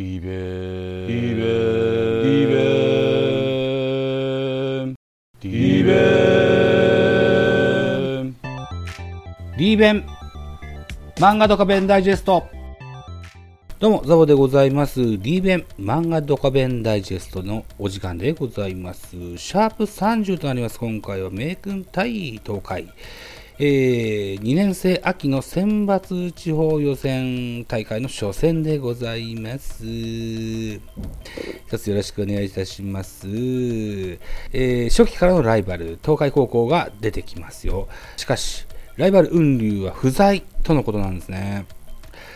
リベリベリベリベリーベン漫画ドカベンダイジェストどうも、ザボでございます。リーベン漫画ドカベンダイジェストのお時間でございます。シャープ30となります。今回は名君対東海。えー、2年生秋の選抜地方予選大会の初戦でございます。一つよろしくお願いいたします。えー、初期からのライバル、東海高校が出てきますよ。しかし、ライバル雲龍は不在とのことなんですね。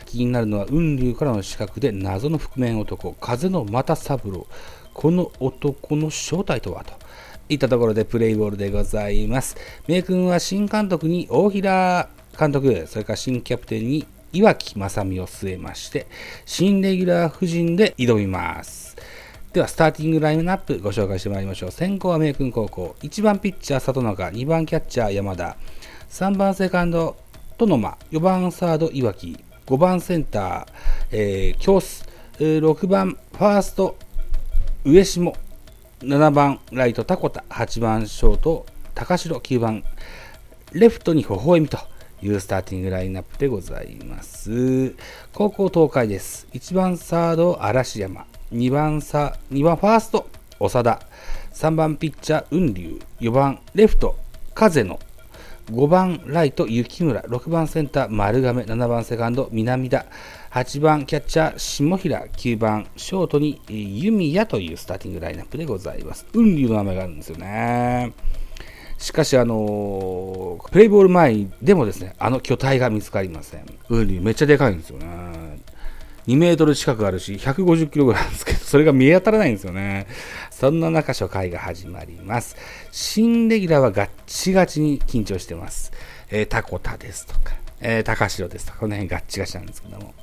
気になるのは雲龍からの資格で謎の覆面男、風の又三郎。この男の正体とはと。いったところでプレイボールでございます。名君は新監督に大平監督、それから新キャプテンに岩木正美を据えまして、新レギュラー夫人で挑みます。では、スターティングラインナップご紹介してまいりましょう。先行は名君高校、1番ピッチャー里中、2番キャッチャー山田、3番セカンド殿間、4番サード岩木、5番センター、えー、京須、6番ファースト上下、7番ライトタコタ、8番ショート高城、9番レフトに微笑みというスターティングラインナップでございます。高校東海です。1番サード嵐山、2番サ2番ファースト長田、3番ピッチャー雲龍、4番レフト風野、5番ライト雪村、6番センター丸亀、7番セカンド南田、8番キャッチャー下平、9番ショートに弓矢というスターティングラインナップでございます。雲龍の名前があるんですよね。しかし、あのー、プレイボール前でもですね、あの巨体が見つかりません。雲龍めっちゃでかいんですよね。2メートル近くあるし、150キロぐらいなんですけど、それが見当たらないんですよね。そんな中、初回が始まります。新レギュラーはガッチガチに緊張してます。えー、タコタですとか、えー、高城ですとか、この辺ガッチガチなんですけども。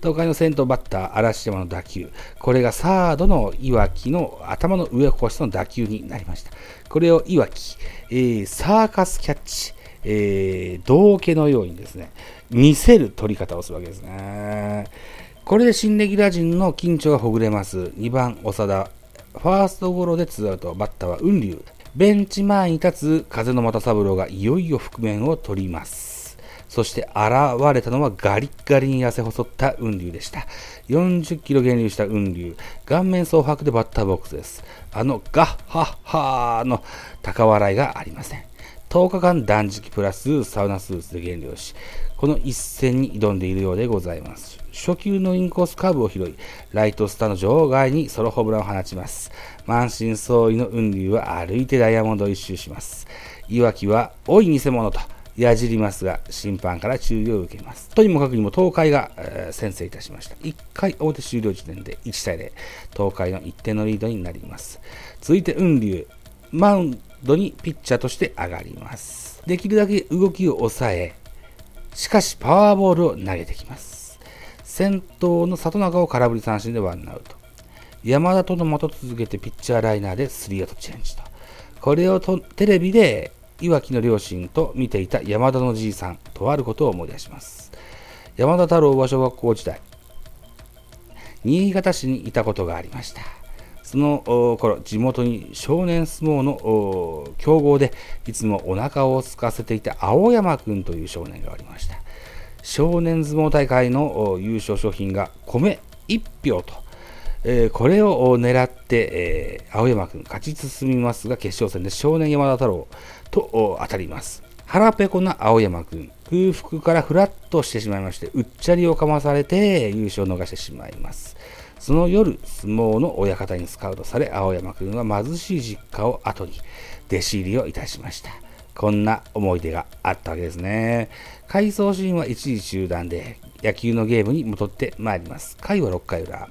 東海の先頭バッター、嵐山の打球。これがサードの岩木の頭の上越しの打球になりました。これを岩木、えー、サーカスキャッチ、えー、道家のようにですね、見せる取り方をするわけですね。これで新レギュラー陣の緊張がほぐれます。2番、長田。ファーストゴロでツーアウト。バッターは雲龍。ベンチ前に立つ風の又三郎がいよいよ覆面を取ります。そして現れたのはガリッガリに痩せ細った雲龍でした。40キロ減流した雲龍。顔面蒼白でバッターボックスです。あのガッハッハーの高笑いがありません。10日間断食プラスサウナスーツで減量し、この一戦に挑んでいるようでございます。初球のインコースカーブを拾い、ライトスタの場外にソロホームランを放ちます。満身創痍の雲流は歩いてダイヤモンドを一周します。いわきは、おい偽物と矢じりますが、審判から注意を受けます。とにもかくにも東海が、えー、先制いたしました。1回表終了時点で1対0、東海の1点のリードになります。続いて雲流、マウンドにピッチャーとして上がります。できるだけ動きを抑え、しかしパワーボールを投げてきます。先頭の里中を空振り三振でワンアウト。山田との的続けてピッチャーライナーでスリーアウトチェンジと。これをとテレビで岩木の両親と見ていた山田のじいさんとあることを思い出します。山田太郎は小学校時代、新潟市にいたことがありました。その頃、地元に少年相撲の強豪でいつもお腹を空かせていた青山くんという少年がおりました。少年相撲大会の優勝賞品が米1票と、えー、これを狙って、えー、青山君勝ち進みますが、決勝戦で少年山田太郎と当たります。腹ペコな青山君、空腹からフラッとしてしまいまして、うっちゃりをかまされて優勝を逃してしまいます。その夜、相撲の親方にスカウトされ、青山君は貧しい実家を後に弟子入りをいたしました。こんな思い出があったわけですね。回想シーンは一時中断で、野球のゲームに戻ってまいります。回は6回裏。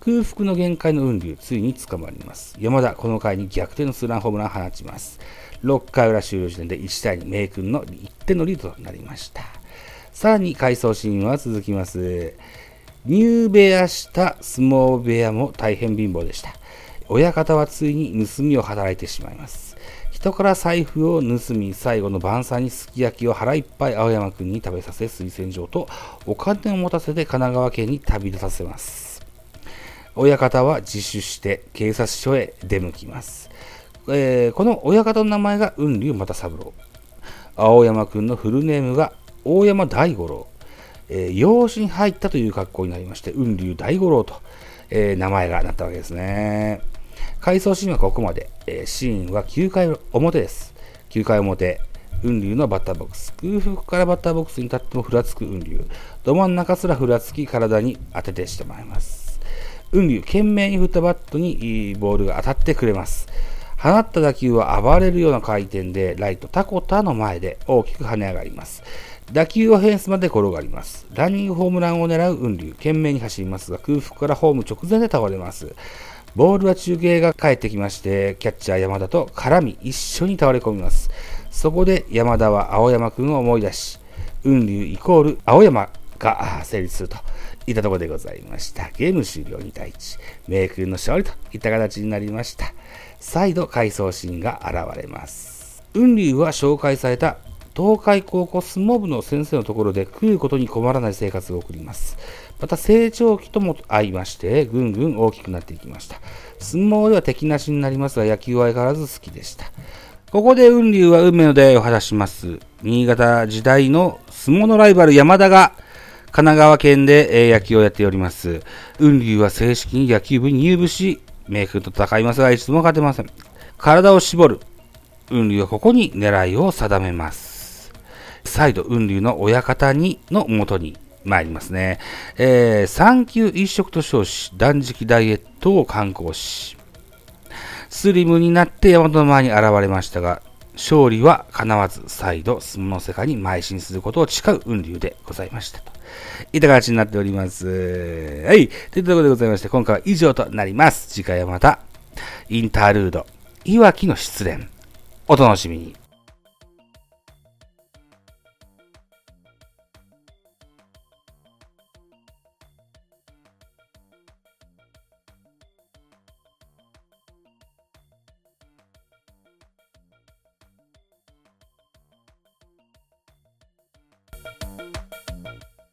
空腹の限界の雲流、ついに捕まります。山田、この回に逆転のツーランホームランを放ちます。6回裏終了時点で1対2、名君の1点のリードとなりました。さらに回想シーンは続きます。入部屋した相撲部屋も大変貧乏でした。親方はついに盗みを働いてしまいます。人から財布を盗み、最後の晩餐にすき焼きを腹いっぱい青山くんに食べさせ、推薦状とお金を持たせて神奈川県に旅立たせます。親方は自首して警察署へ出向きます。えー、この親方の名前が雲龍又三郎。青山くんのフルネームが大山大五郎。えー、養子に入ったという格好になりまして、雲龍大五郎と、えー、名前がなったわけですね。回想シーンはここまで。えー、シーンは9回表です。9回表。雲龍のバッターボックス。空腹からバッターボックスに立ってもふらつく雲龍。ど真ん中すらふらつき体に当ててしてまいます。雲龍、懸命に振ったバットにボールが当たってくれます。放った打球は暴れるような回転でライトタコタの前で大きく跳ね上がります。打球はフェンスまで転がります。ランニングホームランを狙う雲龍、懸命に走りますが空腹からホーム直前で倒れます。ボールは中継が帰ってきまして、キャッチャー山田と絡み一緒に倒れ込みます。そこで山田は青山くんを思い出し、雲龍イコール青山が成立するといったところでございました。ゲーム終了2対1、名君の勝利といった形になりました。再度回想シーンが現れます。雲龍は紹介された東海高校相撲部の先生のところで食うことに困らない生活を送ります。また成長期とも相まして、ぐんぐん大きくなっていきました。相撲では敵なしになりますが、野球は相変わらず好きでした。ここで雲龍は運命の出会いを果たします。新潟時代の相撲のライバル山田が神奈川県で野球をやっております。雲龍は正式に野球部に入部し、名君と戦いますが、一度も勝てません。体を絞る。雲龍はここに狙いを定めます。再度、雲龍の親方にの元に参りますね。えー、産休一食と称し、断食ダイエットを刊行し、スリムになって山の前に現れましたが、勝利は叶わず、再度相撲の世界に邁進することを誓う雲流でございましたと。いった形になっております。はい。というところでございまして、今回は以上となります。次回はまた、インタールード、いわきの失恋。お楽しみに。